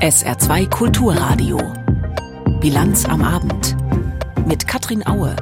SR2 Kulturradio. Bilanz am Abend. Mit Katrin Aue.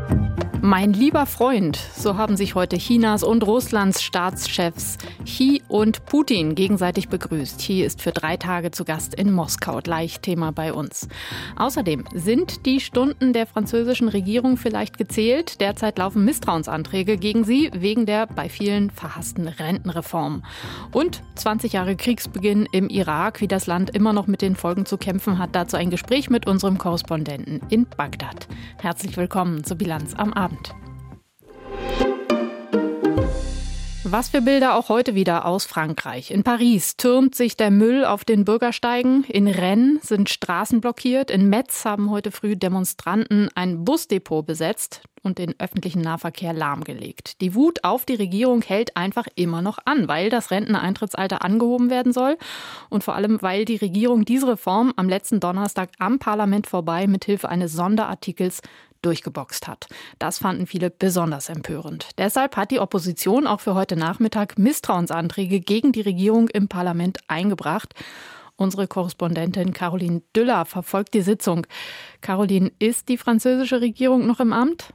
Mein lieber Freund, so haben sich heute Chinas und Russlands Staatschefs Xi und Putin gegenseitig begrüßt. Xi ist für drei Tage zu Gast in Moskau, gleich Thema bei uns. Außerdem sind die Stunden der französischen Regierung vielleicht gezählt. Derzeit laufen Misstrauensanträge gegen sie wegen der bei vielen verhassten Rentenreform. Und 20 Jahre Kriegsbeginn im Irak, wie das Land immer noch mit den Folgen zu kämpfen hat. Dazu ein Gespräch mit unserem Korrespondenten in Bagdad. Herzlich willkommen zur Bilanz am Abend. Was für Bilder auch heute wieder aus Frankreich. In Paris türmt sich der Müll auf den Bürgersteigen. In Rennes sind Straßen blockiert. In Metz haben heute früh Demonstranten ein Busdepot besetzt und den öffentlichen Nahverkehr lahmgelegt. Die Wut auf die Regierung hält einfach immer noch an, weil das Renteneintrittsalter angehoben werden soll und vor allem, weil die Regierung diese Reform am letzten Donnerstag am Parlament vorbei mithilfe eines Sonderartikels durchgeboxt hat. Das fanden viele besonders empörend. Deshalb hat die Opposition auch für heute Nachmittag Misstrauensanträge gegen die Regierung im Parlament eingebracht. Unsere Korrespondentin Caroline Düller verfolgt die Sitzung. Caroline, ist die französische Regierung noch im Amt?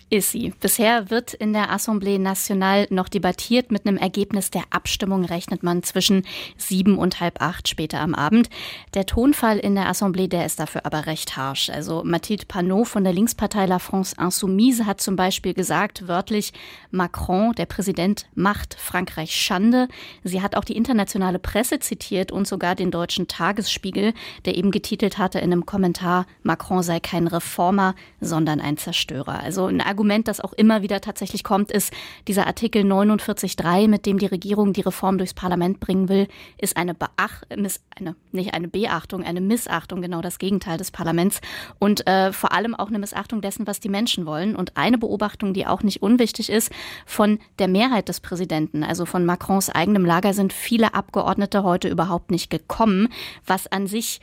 ist sie. Bisher wird in der Assemblée Nationale noch debattiert. Mit einem Ergebnis der Abstimmung rechnet man zwischen sieben und halb acht später am Abend. Der Tonfall in der Assemblée, der ist dafür aber recht harsch. Also Mathilde Panot von der Linkspartei La France Insoumise hat zum Beispiel gesagt, wörtlich, Macron, der Präsident, macht Frankreich Schande. Sie hat auch die internationale Presse zitiert und sogar den deutschen Tagesspiegel, der eben getitelt hatte in einem Kommentar, Macron sei kein Reformer, sondern ein Zerstörer. Also ein Argument, das auch immer wieder tatsächlich kommt, ist dieser Artikel 49.3, mit dem die Regierung die Reform durchs Parlament bringen will, ist eine, Beach Miss eine nicht eine Beachtung, eine Missachtung, genau das Gegenteil des Parlaments und äh, vor allem auch eine Missachtung dessen, was die Menschen wollen. Und eine Beobachtung, die auch nicht unwichtig ist, von der Mehrheit des Präsidenten, also von Macrons eigenem Lager, sind viele Abgeordnete heute überhaupt nicht gekommen, was an sich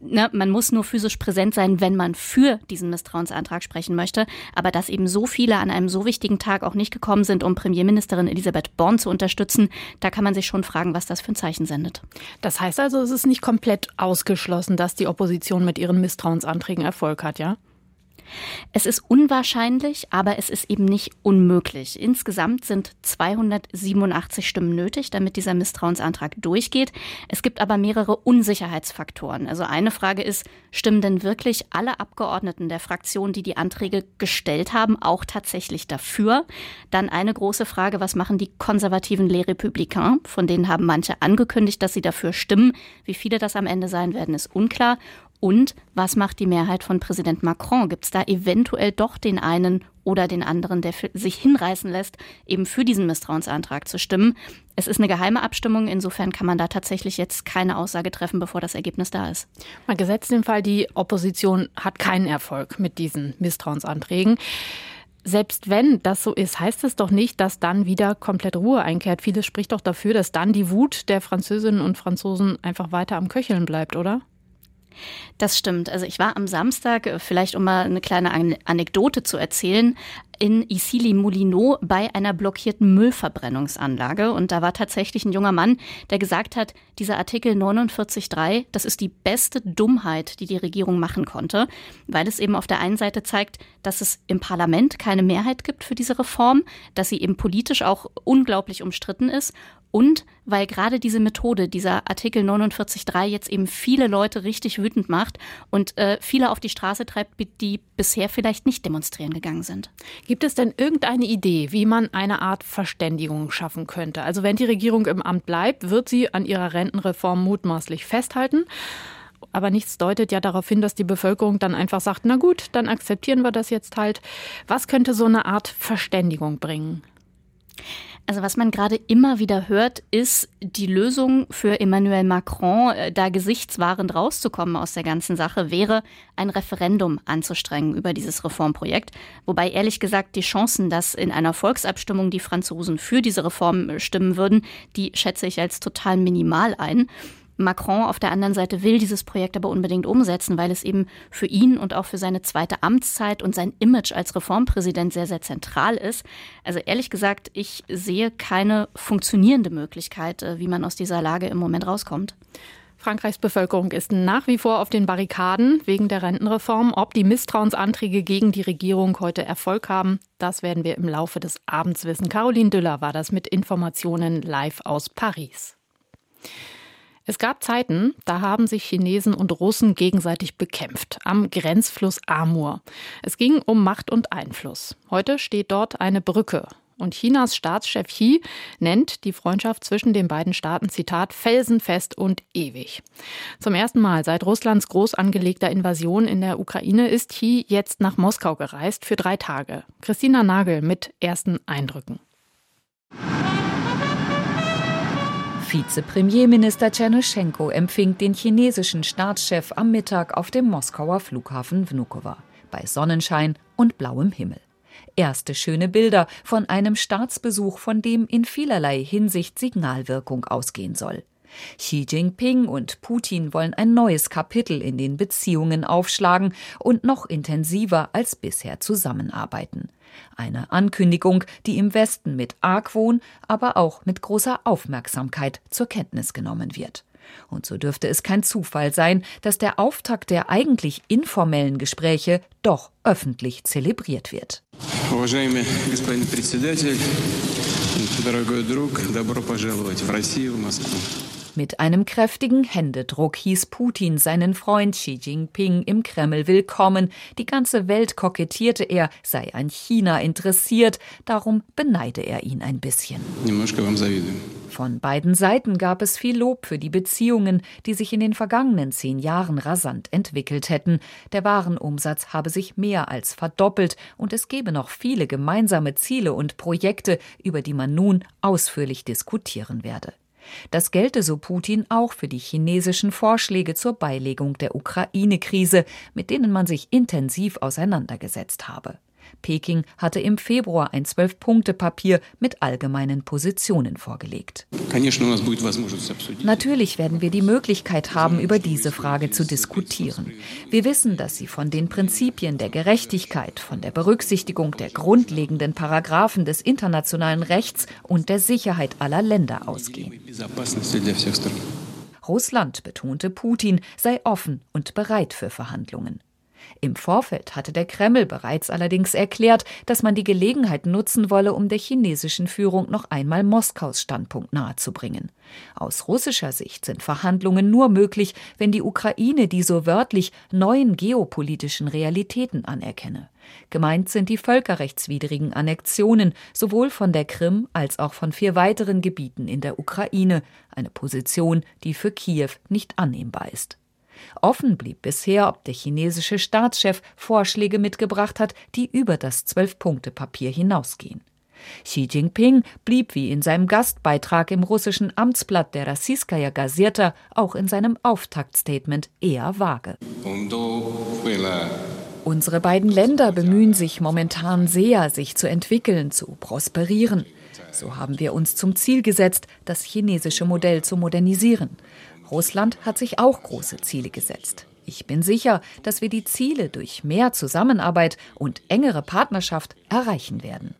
ne, man muss nur physisch präsent sein, wenn man für diesen Misstrauensantrag sprechen möchte. Aber dass eben so viele an einem so wichtigen Tag auch nicht gekommen sind, um Premierministerin Elisabeth Born zu unterstützen, da kann man sich schon fragen, was das für ein Zeichen sendet. Das heißt also, es ist nicht komplett ausgeschlossen, dass die Opposition mit ihren Misstrauensanträgen Erfolg hat, ja? Es ist unwahrscheinlich, aber es ist eben nicht unmöglich. Insgesamt sind 287 Stimmen nötig, damit dieser Misstrauensantrag durchgeht. Es gibt aber mehrere Unsicherheitsfaktoren. Also eine Frage ist, stimmen denn wirklich alle Abgeordneten der Fraktion, die die Anträge gestellt haben, auch tatsächlich dafür? Dann eine große Frage, was machen die konservativen Les Républicains? Von denen haben manche angekündigt, dass sie dafür stimmen. Wie viele das am Ende sein werden, ist unklar. Und was macht die Mehrheit von Präsident Macron? Gibt es da eventuell doch den einen oder den anderen, der sich hinreißen lässt, eben für diesen Misstrauensantrag zu stimmen? Es ist eine geheime Abstimmung, insofern kann man da tatsächlich jetzt keine Aussage treffen, bevor das Ergebnis da ist. Mal gesetzt den Fall, die Opposition hat keinen Erfolg mit diesen Misstrauensanträgen. Selbst wenn das so ist, heißt es doch nicht, dass dann wieder komplett Ruhe einkehrt. Vieles spricht doch dafür, dass dann die Wut der Französinnen und Franzosen einfach weiter am Köcheln bleibt, oder? Das stimmt. Also ich war am Samstag, äh, vielleicht um mal eine kleine Anekdote zu erzählen, in Issy-les-Moulineaux bei einer blockierten Müllverbrennungsanlage. Und da war tatsächlich ein junger Mann, der gesagt hat, dieser Artikel 49.3, das ist die beste Dummheit, die die Regierung machen konnte, weil es eben auf der einen Seite zeigt, dass es im Parlament keine Mehrheit gibt für diese Reform, dass sie eben politisch auch unglaublich umstritten ist und weil gerade diese Methode, dieser Artikel 49.3 jetzt eben viele Leute richtig wütend macht und äh, viele auf die Straße treibt, die bisher vielleicht nicht demonstrieren gegangen sind. Gibt es denn irgendeine Idee, wie man eine Art Verständigung schaffen könnte? Also wenn die Regierung im Amt bleibt, wird sie an ihrer Rentenreform mutmaßlich festhalten. Aber nichts deutet ja darauf hin, dass die Bevölkerung dann einfach sagt, na gut, dann akzeptieren wir das jetzt halt. Was könnte so eine Art Verständigung bringen? Also was man gerade immer wieder hört, ist die Lösung für Emmanuel Macron, äh, da gesichtswahrend rauszukommen aus der ganzen Sache, wäre ein Referendum anzustrengen über dieses Reformprojekt. Wobei ehrlich gesagt die Chancen, dass in einer Volksabstimmung die Franzosen für diese Reform stimmen würden, die schätze ich als total minimal ein. Macron auf der anderen Seite will dieses Projekt aber unbedingt umsetzen, weil es eben für ihn und auch für seine zweite Amtszeit und sein Image als Reformpräsident sehr, sehr zentral ist. Also ehrlich gesagt, ich sehe keine funktionierende Möglichkeit, äh, wie man aus dieser Lage im Moment rauskommt. Frankreichs Bevölkerung ist nach wie vor auf den Barrikaden wegen der Rentenreform. Ob die Misstrauensanträge gegen die Regierung heute Erfolg haben, das werden wir im Laufe des Abends wissen. Caroline Düller war das mit Informationen live aus Paris. Es gab Zeiten, da haben sich Chinesen und Russen gegenseitig bekämpft, am Grenzfluss Amur. Es ging um Macht und Einfluss. Heute steht dort eine Brücke. Und Chinas Staatschef Xi nennt die Freundschaft zwischen den beiden Staaten, Zitat, felsenfest und ewig. Zum ersten Mal seit Russlands groß angelegter Invasion in der Ukraine ist Xi jetzt nach Moskau gereist für drei Tage. Christina Nagel mit ersten Eindrücken. Vizepremierminister Tschernoschenko empfing den chinesischen Staatschef am Mittag auf dem Moskauer Flughafen Vnukovo bei Sonnenschein und blauem Himmel. Erste schöne Bilder von einem Staatsbesuch, von dem in vielerlei Hinsicht Signalwirkung ausgehen soll. Xi Jinping und Putin wollen ein neues Kapitel in den Beziehungen aufschlagen und noch intensiver als bisher zusammenarbeiten. Eine Ankündigung, die im Westen mit Argwohn, aber auch mit großer Aufmerksamkeit zur Kenntnis genommen wird. Und so dürfte es kein Zufall sein, dass der Auftakt der eigentlich informellen Gespräche doch öffentlich zelebriert wird. Mit einem kräftigen Händedruck hieß Putin seinen Freund Xi Jinping im Kreml willkommen. Die ganze Welt kokettierte er, sei an China interessiert. Darum beneide er ihn ein bisschen. Von beiden Seiten gab es viel Lob für die Beziehungen, die sich in den vergangenen zehn Jahren rasant entwickelt hätten. Der Warenumsatz habe sich mehr als verdoppelt und es gebe noch viele gemeinsame Ziele und Projekte, über die man nun ausführlich diskutieren werde. Das gelte so Putin auch für die chinesischen Vorschläge zur Beilegung der Ukraine-Krise, mit denen man sich intensiv auseinandergesetzt habe. Peking hatte im Februar ein Zwölf-Punkte-Papier mit allgemeinen Positionen vorgelegt. Natürlich werden wir die Möglichkeit haben, über diese Frage zu diskutieren. Wir wissen, dass sie von den Prinzipien der Gerechtigkeit, von der Berücksichtigung der grundlegenden Paragraphen des internationalen Rechts und der Sicherheit aller Länder ausgehen. Russland, betonte Putin, sei offen und bereit für Verhandlungen. Im Vorfeld hatte der Kreml bereits allerdings erklärt, dass man die Gelegenheit nutzen wolle, um der chinesischen Führung noch einmal Moskaus Standpunkt nahezubringen. Aus russischer Sicht sind Verhandlungen nur möglich, wenn die Ukraine die so wörtlich neuen geopolitischen Realitäten anerkenne. Gemeint sind die völkerrechtswidrigen Annexionen sowohl von der Krim als auch von vier weiteren Gebieten in der Ukraine, eine Position, die für Kiew nicht annehmbar ist. Offen blieb bisher, ob der chinesische Staatschef Vorschläge mitgebracht hat, die über das Zwölf-Punkte-Papier hinausgehen. Xi Jinping blieb wie in seinem Gastbeitrag im russischen Amtsblatt der Rassiskaya Gazeta auch in seinem Auftaktstatement eher vage. Unsere beiden Länder bemühen sich momentan sehr, sich zu entwickeln, zu prosperieren. So haben wir uns zum Ziel gesetzt, das chinesische Modell zu modernisieren. Russland hat sich auch große Ziele gesetzt. Ich bin sicher, dass wir die Ziele durch mehr Zusammenarbeit und engere Partnerschaft erreichen werden.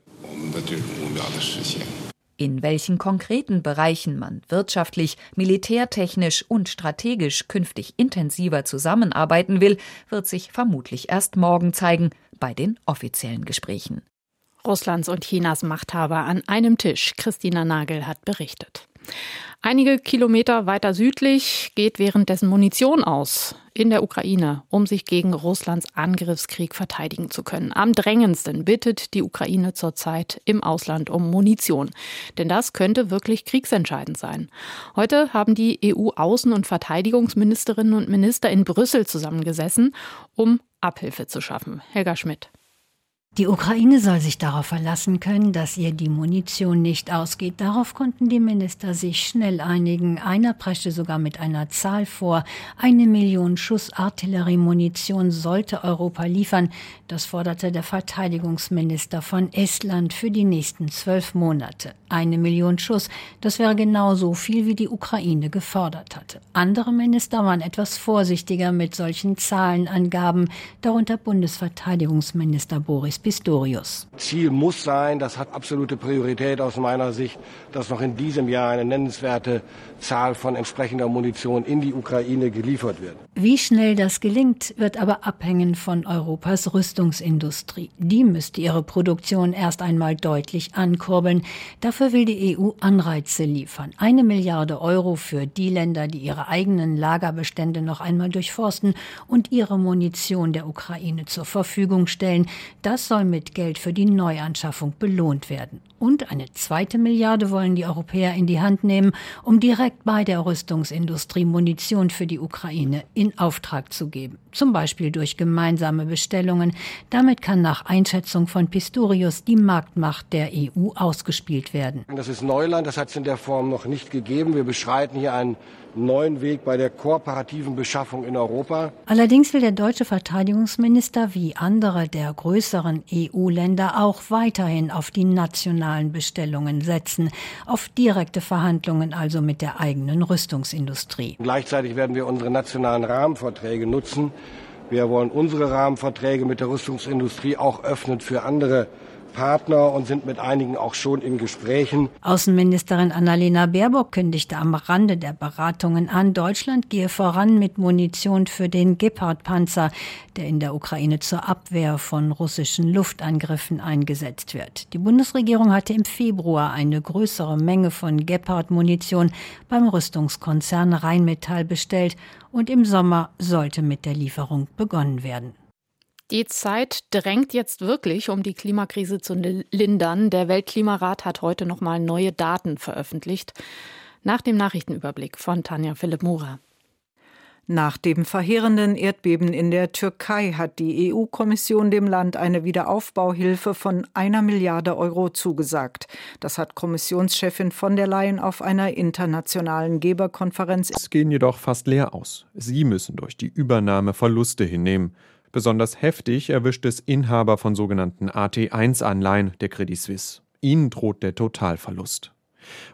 In welchen konkreten Bereichen man wirtschaftlich, militärtechnisch und strategisch künftig intensiver zusammenarbeiten will, wird sich vermutlich erst morgen zeigen bei den offiziellen Gesprächen. Russlands und Chinas Machthaber an einem Tisch. Christina Nagel hat berichtet. Einige Kilometer weiter südlich geht währenddessen Munition aus in der Ukraine, um sich gegen Russlands Angriffskrieg verteidigen zu können. Am drängendsten bittet die Ukraine zurzeit im Ausland um Munition. Denn das könnte wirklich kriegsentscheidend sein. Heute haben die EU-Außen- und Verteidigungsministerinnen und Minister in Brüssel zusammengesessen, um Abhilfe zu schaffen. Helga Schmidt. Die Ukraine soll sich darauf verlassen können, dass ihr die Munition nicht ausgeht. Darauf konnten die Minister sich schnell einigen. Einer preschte sogar mit einer Zahl vor. Eine Million Schuss Artilleriemunition sollte Europa liefern. Das forderte der Verteidigungsminister von Estland für die nächsten zwölf Monate. Eine Million Schuss, das wäre genauso viel, wie die Ukraine gefordert hatte. Andere Minister waren etwas vorsichtiger mit solchen Zahlenangaben, darunter Bundesverteidigungsminister Boris Pistorius. Ziel muss sein, das hat absolute Priorität aus meiner Sicht, dass noch in diesem Jahr eine nennenswerte Zahl von entsprechender Munition in die Ukraine geliefert wird. Wie schnell das gelingt, wird aber abhängen von Europas Rüstungsindustrie. Die müsste ihre Produktion erst einmal deutlich ankurbeln. Dafür will die EU Anreize liefern. Eine Milliarde Euro für die Länder, die ihre eigenen Lagerbestände noch einmal durchforsten und ihre Munition der Ukraine zur Verfügung stellen. Das soll mit Geld für die Neuanschaffung belohnt werden. Und eine zweite Milliarde wollen die Europäer in die Hand nehmen, um direkt bei der Rüstungsindustrie Munition für die Ukraine in Auftrag zu geben. Zum Beispiel durch gemeinsame Bestellungen. Damit kann nach Einschätzung von Pistorius die Marktmacht der EU ausgespielt werden. Das ist Neuland, das hat es in der Form noch nicht gegeben. Wir beschreiten hier einen neuen Weg bei der kooperativen Beschaffung in Europa. Allerdings will der deutsche Verteidigungsminister wie andere der größeren EU-Länder auch weiterhin auf die nationalen Bestellungen setzen, auf direkte Verhandlungen also mit der eigenen Rüstungsindustrie. Gleichzeitig werden wir unsere nationalen Rahmenverträge nutzen. Wir wollen unsere Rahmenverträge mit der Rüstungsindustrie auch öffnen für andere Partner und sind mit einigen auch schon in Gesprächen. Außenministerin Annalena Baerbock kündigte am Rande der Beratungen an, Deutschland gehe voran mit Munition für den Gepard-Panzer, der in der Ukraine zur Abwehr von russischen Luftangriffen eingesetzt wird. Die Bundesregierung hatte im Februar eine größere Menge von Gepard-Munition beim Rüstungskonzern Rheinmetall bestellt und im Sommer sollte mit der Lieferung begonnen werden. Die Zeit drängt jetzt wirklich, um die Klimakrise zu lindern. Der Weltklimarat hat heute nochmal neue Daten veröffentlicht. Nach dem Nachrichtenüberblick von Tanja Philipp Mura. Nach dem verheerenden Erdbeben in der Türkei hat die EU-Kommission dem Land eine Wiederaufbauhilfe von einer Milliarde Euro zugesagt. Das hat Kommissionschefin von der Leyen auf einer internationalen Geberkonferenz. Es gehen jedoch fast leer aus. Sie müssen durch die Übernahme Verluste hinnehmen. Besonders heftig erwischt es Inhaber von sogenannten AT1-Anleihen der Credit Suisse. Ihnen droht der Totalverlust.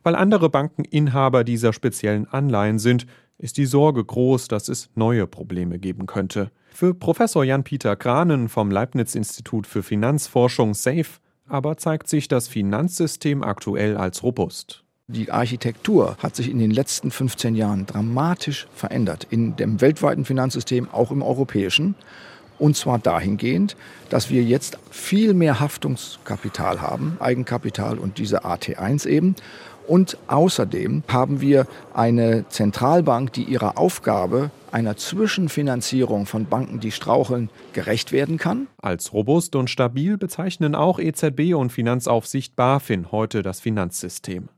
Weil andere Banken Inhaber dieser speziellen Anleihen sind, ist die Sorge groß, dass es neue Probleme geben könnte. Für Professor Jan-Peter Kranen vom Leibniz-Institut für Finanzforschung SAFE aber zeigt sich das Finanzsystem aktuell als robust. Die Architektur hat sich in den letzten 15 Jahren dramatisch verändert. In dem weltweiten Finanzsystem, auch im europäischen. Und zwar dahingehend, dass wir jetzt viel mehr Haftungskapital haben, Eigenkapital und diese AT1 eben. Und außerdem haben wir eine Zentralbank, die ihrer Aufgabe einer Zwischenfinanzierung von Banken, die straucheln, gerecht werden kann. Als robust und stabil bezeichnen auch EZB und Finanzaufsicht BaFin heute das Finanzsystem.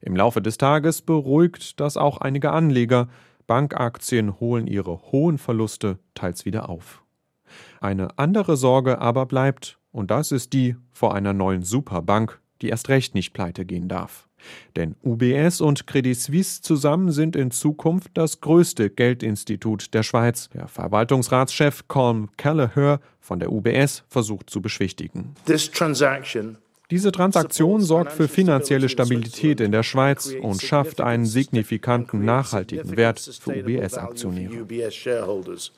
Im Laufe des Tages beruhigt das auch einige Anleger. Bankaktien holen ihre hohen Verluste teils wieder auf. Eine andere Sorge aber bleibt, und das ist die vor einer neuen Superbank, die erst recht nicht pleite gehen darf. Denn UBS und Credit Suisse zusammen sind in Zukunft das größte Geldinstitut der Schweiz. Der Verwaltungsratschef Colm Kelleher von der UBS versucht zu beschwichtigen. This transaction diese Transaktion sorgt für finanzielle Stabilität in der Schweiz und schafft einen signifikanten nachhaltigen Wert für UBS-Aktionäre.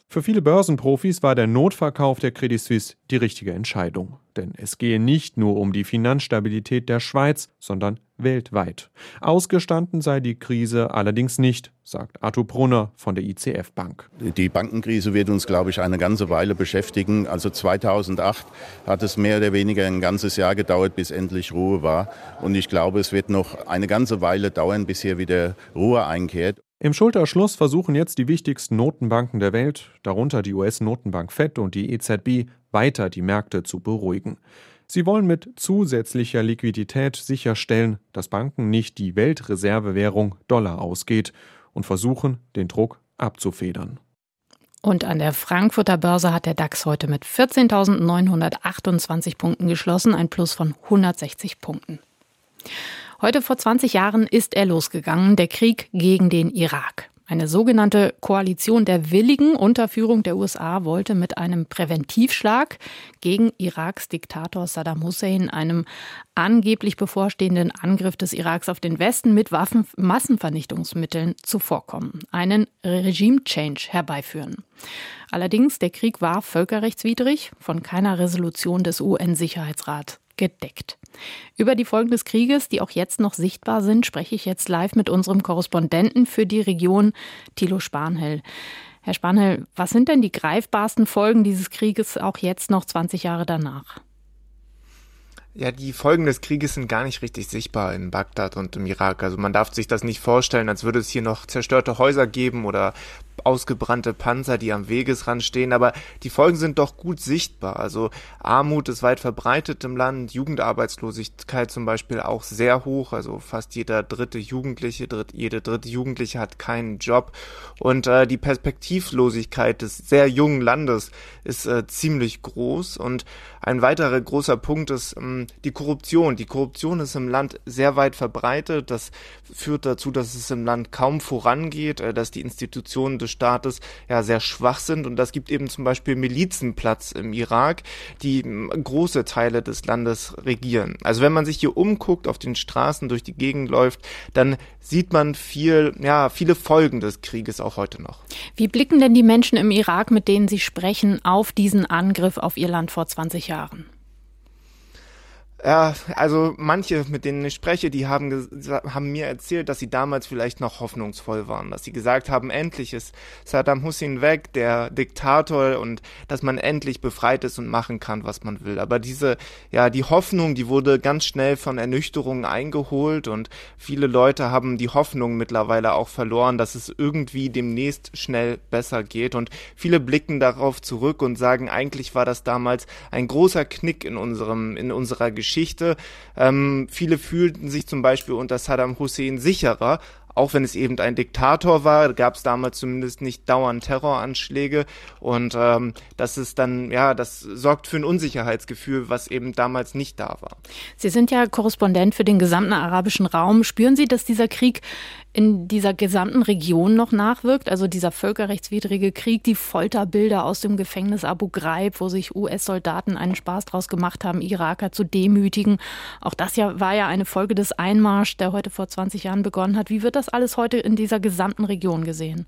Für viele Börsenprofis war der Notverkauf der Credit Suisse die richtige Entscheidung. Denn es gehe nicht nur um die Finanzstabilität der Schweiz, sondern weltweit. Ausgestanden sei die Krise allerdings nicht, sagt Arthur Brunner von der ICF Bank. Die Bankenkrise wird uns, glaube ich, eine ganze Weile beschäftigen. Also 2008 hat es mehr oder weniger ein ganzes Jahr gedauert, bis endlich Ruhe war. Und ich glaube, es wird noch eine ganze Weile dauern, bis hier wieder Ruhe einkehrt. Im Schulterschluss versuchen jetzt die wichtigsten Notenbanken der Welt, darunter die US-Notenbank Fed und die EZB, weiter die Märkte zu beruhigen. Sie wollen mit zusätzlicher Liquidität sicherstellen, dass Banken nicht die Weltreservewährung Dollar ausgeht und versuchen, den Druck abzufedern. Und an der Frankfurter Börse hat der DAX heute mit 14.928 Punkten geschlossen, ein Plus von 160 Punkten. Heute vor 20 Jahren ist er losgegangen, der Krieg gegen den Irak. Eine sogenannte Koalition der Willigen unter Führung der USA wollte mit einem Präventivschlag gegen Iraks Diktator Saddam Hussein, einem angeblich bevorstehenden Angriff des Iraks auf den Westen mit Waffen Massenvernichtungsmitteln zuvorkommen, einen Regime-Change herbeiführen. Allerdings, der Krieg war völkerrechtswidrig, von keiner Resolution des UN-Sicherheitsrats gedeckt. Über die Folgen des Krieges, die auch jetzt noch sichtbar sind, spreche ich jetzt live mit unserem Korrespondenten für die Region, Thilo Spanhell. Herr Spanhell, was sind denn die greifbarsten Folgen dieses Krieges auch jetzt noch 20 Jahre danach? Ja, die Folgen des Krieges sind gar nicht richtig sichtbar in Bagdad und im Irak. Also man darf sich das nicht vorstellen, als würde es hier noch zerstörte Häuser geben oder ausgebrannte Panzer, die am Wegesrand stehen, aber die Folgen sind doch gut sichtbar. Also Armut ist weit verbreitet im Land, Jugendarbeitslosigkeit zum Beispiel auch sehr hoch, also fast jeder dritte Jugendliche, dritt, jede dritte Jugendliche hat keinen Job. Und äh, die Perspektivlosigkeit des sehr jungen Landes ist äh, ziemlich groß. Und ein weiterer großer Punkt ist ähm, die Korruption. Die Korruption ist im Land sehr weit verbreitet, das führt dazu, dass es im Land kaum vorangeht, äh, dass die Institutionen des Staates ja sehr schwach sind und das gibt eben zum Beispiel Milizenplatz im Irak, die große Teile des Landes regieren. Also wenn man sich hier umguckt, auf den Straßen durch die Gegend läuft, dann sieht man viel, ja, viele Folgen des Krieges auch heute noch. Wie blicken denn die Menschen im Irak, mit denen Sie sprechen, auf diesen Angriff auf ihr Land vor 20 Jahren? Ja, also manche, mit denen ich spreche, die haben, haben mir erzählt, dass sie damals vielleicht noch hoffnungsvoll waren, dass sie gesagt haben, endlich ist Saddam Hussein weg, der Diktator, und dass man endlich befreit ist und machen kann, was man will. Aber diese, ja, die Hoffnung, die wurde ganz schnell von Ernüchterungen eingeholt und viele Leute haben die Hoffnung mittlerweile auch verloren, dass es irgendwie demnächst schnell besser geht und viele blicken darauf zurück und sagen, eigentlich war das damals ein großer Knick in unserem, in unserer Geschichte Geschichte. Ähm, viele fühlten sich zum Beispiel unter Saddam Hussein sicherer, auch wenn es eben ein Diktator war, gab es damals zumindest nicht dauernd Terroranschläge und ähm, das ist dann, ja, das sorgt für ein Unsicherheitsgefühl, was eben damals nicht da war. Sie sind ja Korrespondent für den gesamten arabischen Raum. Spüren Sie, dass dieser Krieg in dieser gesamten Region noch nachwirkt? Also dieser völkerrechtswidrige Krieg, die Folterbilder aus dem Gefängnis Abu Ghraib, wo sich US-Soldaten einen Spaß draus gemacht haben, Iraker zu demütigen. Auch das ja war ja eine Folge des Einmarsch, der heute vor 20 Jahren begonnen hat. Wie wird das alles heute in dieser gesamten Region gesehen?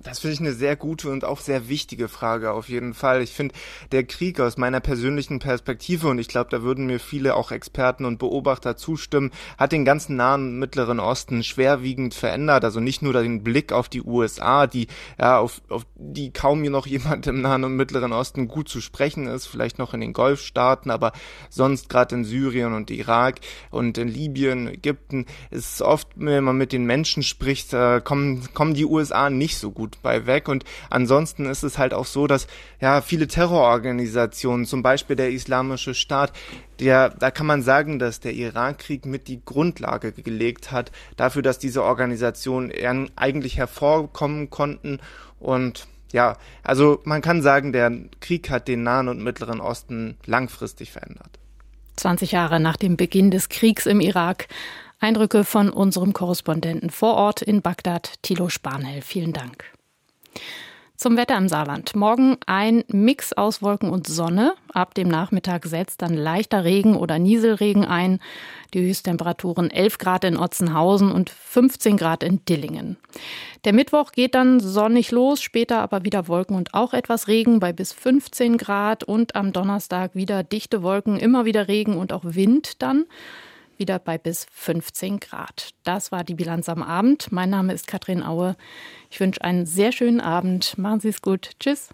Das finde ich eine sehr gute und auch sehr wichtige Frage auf jeden Fall. Ich finde, der Krieg aus meiner persönlichen Perspektive, und ich glaube, da würden mir viele auch Experten und Beobachter zustimmen, hat den ganzen Nahen und Mittleren Osten schwerwiegend verändert. Also nicht nur den Blick auf die USA, die, ja, auf, auf die kaum noch jemand im Nahen und Mittleren Osten gut zu sprechen ist, vielleicht noch in den Golfstaaten, aber sonst gerade in Syrien und Irak und in Libyen, Ägypten, ist oft, wenn man mit den Menschen spricht, äh, kommen, kommen die USA nicht so gut gut bei weg. Und ansonsten ist es halt auch so, dass ja viele Terrororganisationen, zum Beispiel der Islamische Staat, der, da kann man sagen, dass der Irakkrieg mit die Grundlage gelegt hat dafür, dass diese Organisationen eigentlich hervorkommen konnten und ja, also man kann sagen, der Krieg hat den Nahen und Mittleren Osten langfristig verändert. 20 Jahre nach dem Beginn des Kriegs im Irak Eindrücke von unserem Korrespondenten vor Ort in Bagdad, Thilo Spanhell. Vielen Dank. Zum Wetter im Saarland. Morgen ein Mix aus Wolken und Sonne. Ab dem Nachmittag setzt dann leichter Regen oder Nieselregen ein. Die Höchsttemperaturen 11 Grad in Otzenhausen und 15 Grad in Dillingen. Der Mittwoch geht dann sonnig los, später aber wieder Wolken und auch etwas Regen bei bis 15 Grad und am Donnerstag wieder dichte Wolken, immer wieder Regen und auch Wind dann wieder bei bis 15 Grad. Das war die Bilanz am Abend. Mein Name ist Katrin Aue. Ich wünsche einen sehr schönen Abend. Machen Sie es gut. Tschüss.